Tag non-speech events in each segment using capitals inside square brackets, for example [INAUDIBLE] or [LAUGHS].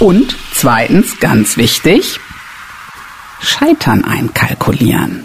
Und zweitens, ganz wichtig, Scheitern einkalkulieren.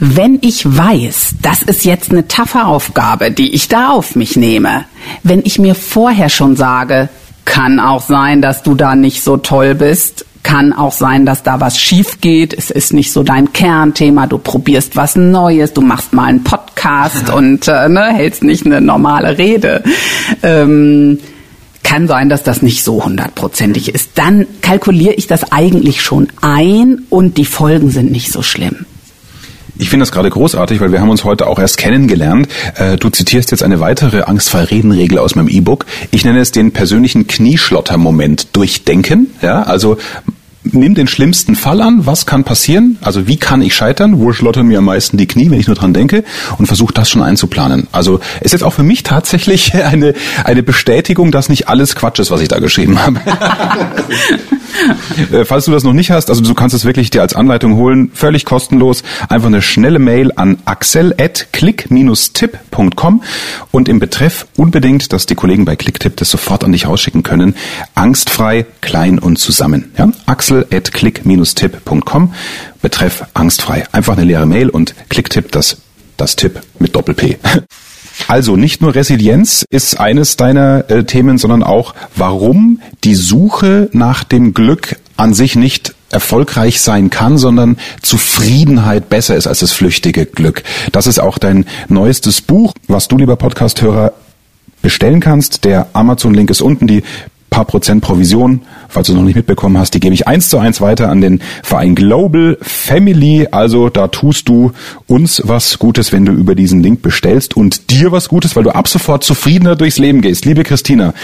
Wenn ich weiß, das ist jetzt eine taffe Aufgabe, die ich da auf mich nehme, wenn ich mir vorher schon sage, kann auch sein, dass du da nicht so toll bist, kann auch sein, dass da was schief geht. Es ist nicht so dein Kernthema. Du probierst was Neues. Du machst mal einen Podcast [LAUGHS] und äh, ne, hältst nicht eine normale Rede. Ähm, kann sein, dass das nicht so hundertprozentig ist. Dann kalkuliere ich das eigentlich schon ein und die Folgen sind nicht so schlimm. Ich finde das gerade großartig, weil wir haben uns heute auch erst kennengelernt. Äh, du zitierst jetzt eine weitere angstfrei Reden-Regel aus meinem E-Book. Ich nenne es den persönlichen Knieschlotter-Moment durchdenken. Ja, also nimm den schlimmsten Fall an, was kann passieren, also wie kann ich scheitern, wo schlottern mir am meisten die Knie, wenn ich nur dran denke und versuche das schon einzuplanen. Also ist jetzt auch für mich tatsächlich [LAUGHS] eine, eine Bestätigung, dass nicht alles Quatsch ist, was ich da geschrieben habe. [LAUGHS] Äh, falls du das noch nicht hast, also du kannst es wirklich dir als Anleitung holen, völlig kostenlos, einfach eine schnelle Mail an axel.click-tipp.com und im Betreff unbedingt, dass die Kollegen bei ClickTipp das sofort an dich rausschicken können, angstfrei, klein und zusammen. Ja? Axel axel.click-tipp.com. Betreff angstfrei. Einfach eine leere Mail und Klicktipp, das, das Tipp mit Doppel-P. [LAUGHS] Also nicht nur Resilienz ist eines deiner äh, Themen, sondern auch, warum die Suche nach dem Glück an sich nicht erfolgreich sein kann, sondern Zufriedenheit besser ist als das flüchtige Glück. Das ist auch dein neuestes Buch, was du, lieber Podcasthörer, bestellen kannst. Der Amazon-Link ist unten. Die paar Prozent Provision, falls du noch nicht mitbekommen hast, die gebe ich eins zu eins weiter an den Verein Global Family. Also da tust du uns was Gutes, wenn du über diesen Link bestellst und dir was Gutes, weil du ab sofort zufriedener durchs Leben gehst. Liebe Christina,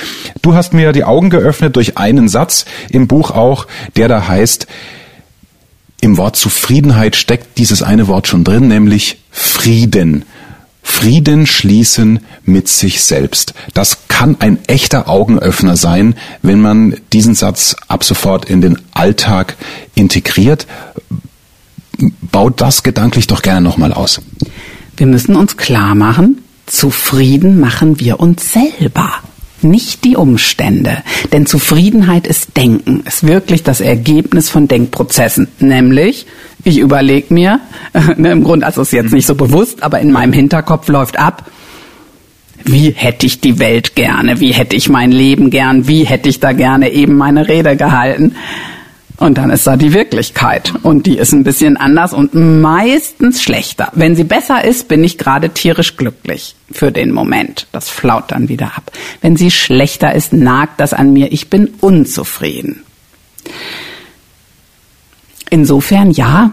du hast mir die Augen geöffnet durch einen Satz im Buch auch, der da heißt, im Wort Zufriedenheit steckt dieses eine Wort schon drin, nämlich Frieden. Frieden schließen mit sich selbst. Das kann ein echter Augenöffner sein, wenn man diesen Satz ab sofort in den Alltag integriert. Baut das gedanklich doch gerne nochmal aus. Wir müssen uns klar machen, zufrieden machen wir uns selber nicht die Umstände. Denn Zufriedenheit ist Denken, ist wirklich das Ergebnis von Denkprozessen. Nämlich, ich überlege mir, [LAUGHS] ne, im Grunde, also ist jetzt nicht so bewusst, aber in meinem Hinterkopf läuft ab, wie hätte ich die Welt gerne, wie hätte ich mein Leben gern, wie hätte ich da gerne eben meine Rede gehalten. Und dann ist da die Wirklichkeit. Und die ist ein bisschen anders und meistens schlechter. Wenn sie besser ist, bin ich gerade tierisch glücklich für den Moment. Das flaut dann wieder ab. Wenn sie schlechter ist, nagt das an mir. Ich bin unzufrieden. Insofern ja,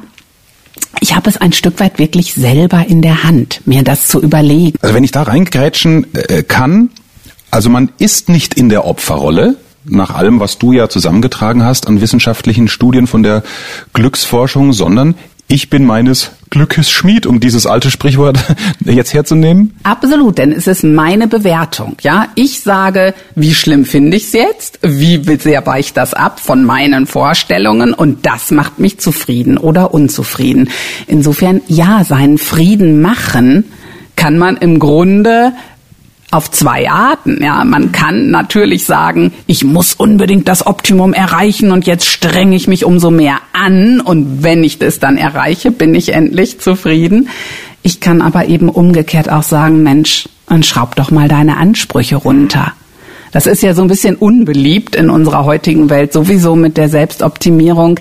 ich habe es ein Stück weit wirklich selber in der Hand, mir das zu überlegen. Also wenn ich da reingrätschen äh, kann, also man ist nicht in der Opferrolle, nach allem, was du ja zusammengetragen hast an wissenschaftlichen Studien von der Glücksforschung, sondern ich bin meines Glückes Schmied, um dieses alte Sprichwort [LAUGHS] jetzt herzunehmen? Absolut, denn es ist meine Bewertung. Ja, ich sage, wie schlimm finde ich es jetzt? Wie sehr weicht das ab von meinen Vorstellungen? Und das macht mich zufrieden oder unzufrieden. Insofern, ja, seinen Frieden machen kann man im Grunde auf zwei Arten. Ja, man kann natürlich sagen, ich muss unbedingt das Optimum erreichen und jetzt strenge ich mich umso mehr an und wenn ich das dann erreiche, bin ich endlich zufrieden. Ich kann aber eben umgekehrt auch sagen, Mensch, dann schraub doch mal deine Ansprüche runter. Das ist ja so ein bisschen unbeliebt in unserer heutigen Welt, sowieso mit der Selbstoptimierung.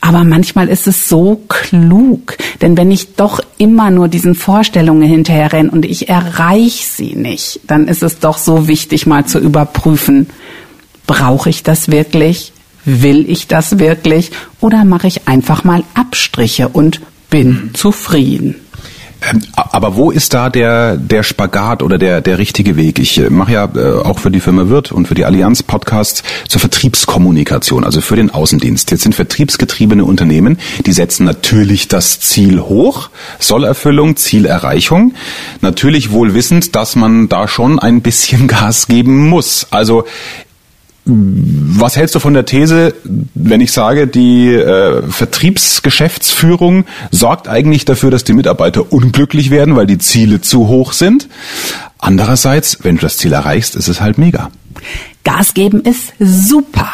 Aber manchmal ist es so klug, denn wenn ich doch immer nur diesen Vorstellungen hinterher renne und ich erreiche sie nicht, dann ist es doch so wichtig, mal zu überprüfen, brauche ich das wirklich? Will ich das wirklich? Oder mache ich einfach mal Abstriche und bin zufrieden? Ähm, aber wo ist da der, der Spagat oder der, der richtige Weg? Ich äh, mache ja äh, auch für die Firma Wirt und für die Allianz Podcasts zur Vertriebskommunikation, also für den Außendienst. Jetzt sind vertriebsgetriebene Unternehmen, die setzen natürlich das Ziel hoch, Sollerfüllung, Zielerreichung. Natürlich wohl wissend, dass man da schon ein bisschen [LAUGHS] Gas geben muss. Also was hältst du von der These, wenn ich sage, die äh, Vertriebsgeschäftsführung sorgt eigentlich dafür, dass die Mitarbeiter unglücklich werden, weil die Ziele zu hoch sind? Andererseits, wenn du das Ziel erreichst, ist es halt mega. Gas geben ist super.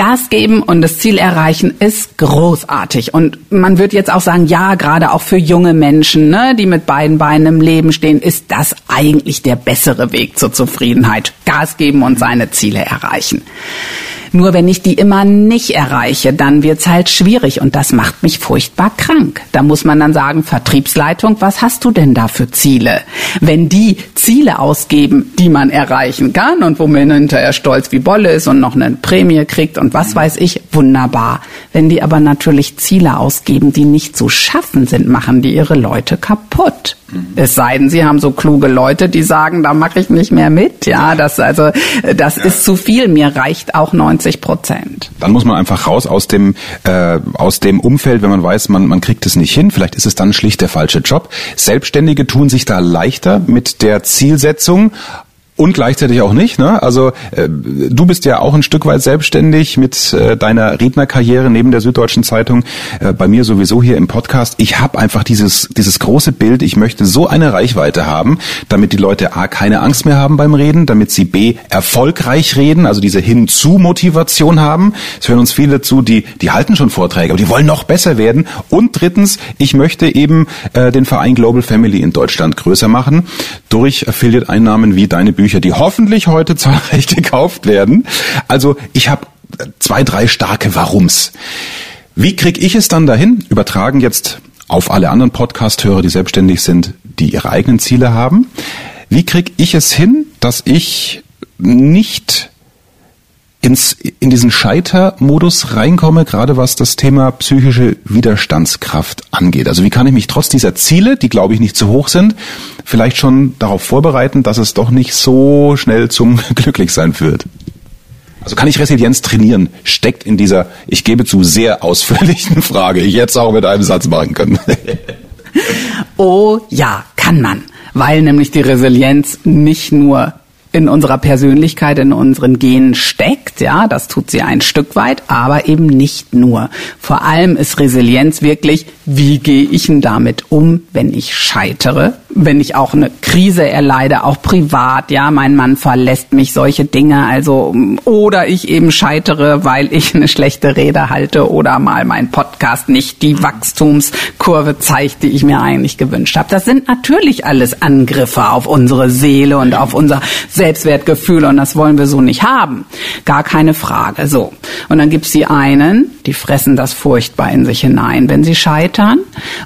Gas geben und das Ziel erreichen ist großartig. Und man wird jetzt auch sagen, ja, gerade auch für junge Menschen, ne, die mit beiden Beinen im Leben stehen, ist das eigentlich der bessere Weg zur Zufriedenheit. Gas geben und seine Ziele erreichen. Nur wenn ich die immer nicht erreiche, dann wird's halt schwierig und das macht mich furchtbar krank. Da muss man dann sagen, Vertriebsleitung, was hast du denn da für Ziele? Wenn die Ziele ausgeben, die man erreichen kann und wo man hinterher stolz wie Bolle ist und noch eine Prämie kriegt und was weiß ich, wunderbar. Wenn die aber natürlich Ziele ausgeben, die nicht zu schaffen sind, machen die ihre Leute kaputt. Es sei denn, sie haben so kluge Leute, die sagen, da mache ich nicht mehr mit. Ja, das also das ja. ist zu viel. Mir reicht auch 90 Prozent. Dann muss man einfach raus aus dem äh, aus dem Umfeld, wenn man weiß, man man kriegt es nicht hin. Vielleicht ist es dann schlicht der falsche Job. Selbstständige tun sich da leichter mit der Zielsetzung und gleichzeitig auch nicht. Ne? Also äh, du bist ja auch ein Stück weit selbstständig mit äh, deiner Rednerkarriere neben der Süddeutschen Zeitung. Äh, bei mir sowieso hier im Podcast. Ich habe einfach dieses dieses große Bild. Ich möchte so eine Reichweite haben, damit die Leute a keine Angst mehr haben beim Reden, damit sie b erfolgreich reden, also diese Hinzu-Motivation haben. Es hören uns viele zu, die die halten schon Vorträge, aber die wollen noch besser werden. Und drittens, ich möchte eben äh, den Verein Global Family in Deutschland größer machen durch Affiliate-Einnahmen wie deine Bücher Bücher, die hoffentlich heute zahlreich [LAUGHS] gekauft werden. Also ich habe zwei, drei starke Warums. Wie kriege ich es dann dahin? Übertragen jetzt auf alle anderen Podcast-Hörer, die selbstständig sind, die ihre eigenen Ziele haben. Wie kriege ich es hin, dass ich nicht ins, in diesen Scheitermodus reinkomme, gerade was das Thema psychische Widerstandskraft angeht. Also wie kann ich mich trotz dieser Ziele, die glaube ich nicht zu hoch sind, vielleicht schon darauf vorbereiten, dass es doch nicht so schnell zum [LAUGHS] Glücklichsein führt? Also kann ich Resilienz trainieren? Steckt in dieser, ich gebe zu, sehr ausführlichen [LAUGHS] Frage, ich jetzt auch mit einem Satz machen können. [LAUGHS] oh ja, kann man. Weil nämlich die Resilienz nicht nur in unserer Persönlichkeit, in unseren Genen steckt. Ja, das tut sie ein Stück weit, aber eben nicht nur. Vor allem ist Resilienz wirklich, wie gehe ich denn damit um, wenn ich scheitere? wenn ich auch eine Krise erleide, auch privat, ja, mein Mann verlässt mich, solche Dinge, also oder ich eben scheitere, weil ich eine schlechte Rede halte oder mal mein Podcast nicht die Wachstumskurve zeigt, die ich mir eigentlich gewünscht habe. Das sind natürlich alles Angriffe auf unsere Seele und auf unser Selbstwertgefühl und das wollen wir so nicht haben. Gar keine Frage. So. Und dann gibt's die einen, die fressen das furchtbar in sich hinein, wenn sie scheitern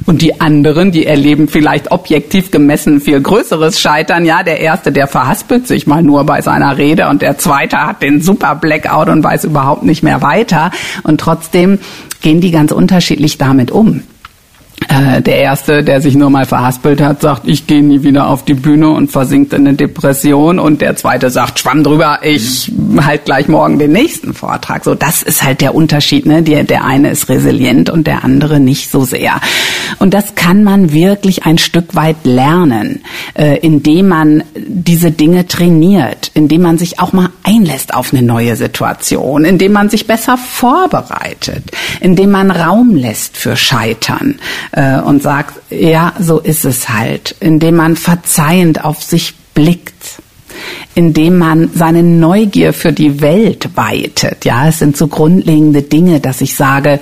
und die anderen, die erleben vielleicht objektiv gemessen viel größeres Scheitern. Ja, der erste, der verhaspelt sich mal nur bei seiner Rede und der zweite hat den super Blackout und weiß überhaupt nicht mehr weiter. Und trotzdem gehen die ganz unterschiedlich damit um. Äh, der erste, der sich nur mal verhaspelt hat, sagt, ich gehe nie wieder auf die Bühne und versinkt in eine Depression. Und der zweite sagt, schwamm drüber, ich halt gleich morgen den nächsten Vortrag. So, das ist halt der Unterschied. Ne? Der, der eine ist resilient und der andere nicht so sehr. Und das kann man wirklich ein Stück weit lernen, äh, indem man diese Dinge trainiert, indem man sich auch mal einlässt auf eine neue Situation, indem man sich besser vorbereitet, indem man Raum lässt für Scheitern äh, und sagt, ja, so ist es halt, indem man verzeihend auf sich blickt indem man seine Neugier für die Welt weitet. Ja, es sind so grundlegende Dinge, dass ich sage,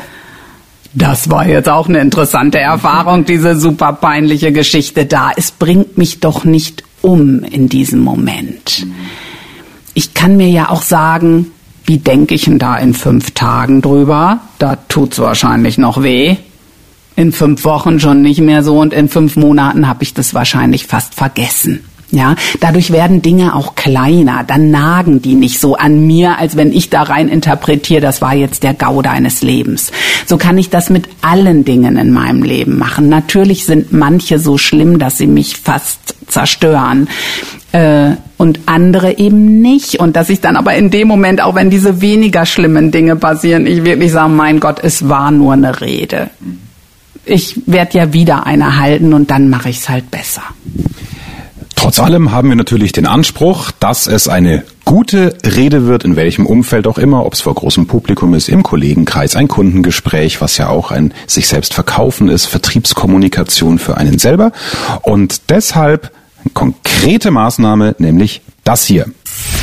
das war jetzt auch eine interessante Erfahrung, diese super peinliche Geschichte da. Es bringt mich doch nicht um in diesem Moment. Ich kann mir ja auch sagen, wie denke ich denn da in fünf Tagen drüber? Da tut's wahrscheinlich noch weh in fünf Wochen schon nicht mehr so und in fünf Monaten habe ich das wahrscheinlich fast vergessen. Ja, dadurch werden Dinge auch kleiner, dann nagen die nicht so an mir, als wenn ich da rein interpretiere, das war jetzt der Gau deines Lebens. So kann ich das mit allen Dingen in meinem Leben machen. Natürlich sind manche so schlimm, dass sie mich fast zerstören. Äh, und andere eben nicht. Und dass ich dann aber in dem Moment, auch wenn diese weniger schlimmen Dinge passieren, ich wirklich sage, mein Gott, es war nur eine Rede ich werde ja wieder eine halten und dann mache ich es halt besser. Trotz allem haben wir natürlich den Anspruch, dass es eine gute Rede wird, in welchem Umfeld auch immer, ob es vor großem Publikum ist, im Kollegenkreis, ein Kundengespräch, was ja auch ein sich selbst verkaufen ist, Vertriebskommunikation für einen selber. Und deshalb eine konkrete Maßnahme, nämlich das hier.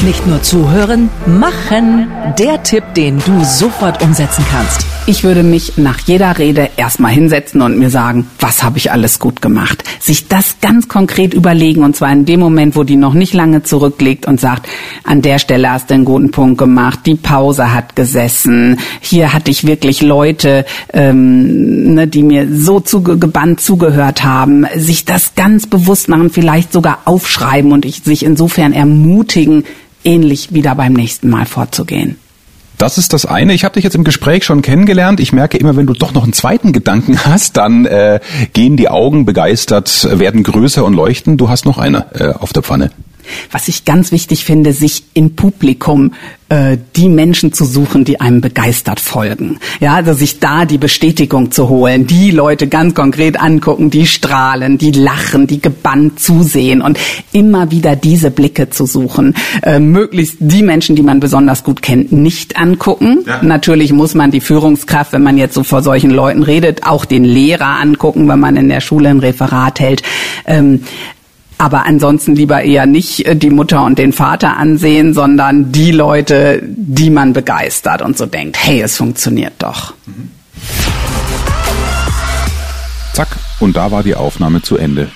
Nicht nur zuhören, machen. Der Tipp, den du sofort umsetzen kannst. Ich würde mich nach jeder Rede erstmal hinsetzen und mir sagen, was habe ich alles gut gemacht? Sich das ganz konkret überlegen und zwar in dem Moment, wo die noch nicht lange zurückliegt und sagt, an der Stelle hast du einen guten Punkt gemacht, die Pause hat gesessen, hier hatte ich wirklich Leute, ähm, ne, die mir so zugebannt zugehört haben, sich das ganz bewusst machen, vielleicht sogar aufschreiben und ich sich insofern ermutigen, ähnlich wieder beim nächsten Mal vorzugehen. Das ist das eine. Ich habe dich jetzt im Gespräch schon kennengelernt. Ich merke immer, wenn du doch noch einen zweiten Gedanken [LAUGHS] hast, dann äh, gehen die Augen begeistert, werden größer und leuchten. Du hast noch eine äh, auf der Pfanne. Was ich ganz wichtig finde, sich im Publikum äh, die Menschen zu suchen, die einem begeistert folgen. Ja, also sich da die Bestätigung zu holen, die Leute ganz konkret angucken, die strahlen, die lachen, die gebannt zusehen und immer wieder diese Blicke zu suchen. Äh, möglichst die Menschen, die man besonders gut kennt, nicht angucken. Ja. Natürlich muss man die Führungskraft, wenn man jetzt so vor solchen Leuten redet, auch den Lehrer angucken, wenn man in der Schule ein Referat hält. Ähm, aber ansonsten lieber eher nicht äh, die Mutter und den Vater ansehen, sondern die Leute, die man begeistert und so denkt, hey, es funktioniert doch. Zack, und da war die Aufnahme zu Ende.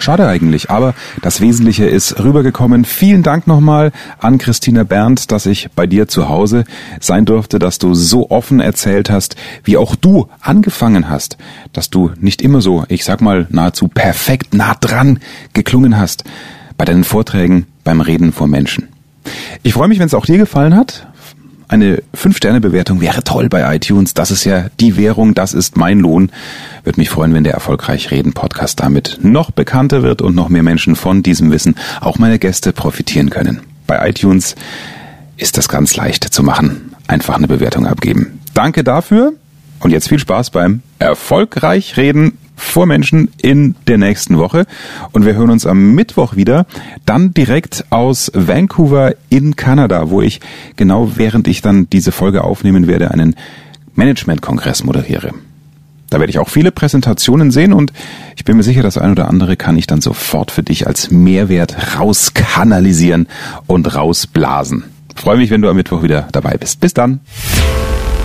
Schade eigentlich, aber das Wesentliche ist rübergekommen. Vielen Dank nochmal an Christina Berndt, dass ich bei dir zu Hause sein durfte, dass du so offen erzählt hast, wie auch du angefangen hast, dass du nicht immer so, ich sag mal, nahezu perfekt nah dran geklungen hast bei deinen Vorträgen, beim Reden vor Menschen. Ich freue mich, wenn es auch dir gefallen hat. Eine 5-Sterne-Bewertung wäre toll bei iTunes. Das ist ja die Währung, das ist mein Lohn. Würde mich freuen, wenn der Erfolgreich Reden Podcast damit noch bekannter wird und noch mehr Menschen von diesem Wissen, auch meine Gäste, profitieren können. Bei iTunes ist das ganz leicht zu machen. Einfach eine Bewertung abgeben. Danke dafür und jetzt viel Spaß beim Erfolgreich Reden vor Menschen in der nächsten Woche. Und wir hören uns am Mittwoch wieder, dann direkt aus Vancouver in Kanada, wo ich genau während ich dann diese Folge aufnehmen werde, einen Management-Kongress moderiere. Da werde ich auch viele Präsentationen sehen und ich bin mir sicher, das ein oder andere kann ich dann sofort für dich als Mehrwert rauskanalisieren und rausblasen. Ich freue mich, wenn du am Mittwoch wieder dabei bist. Bis dann.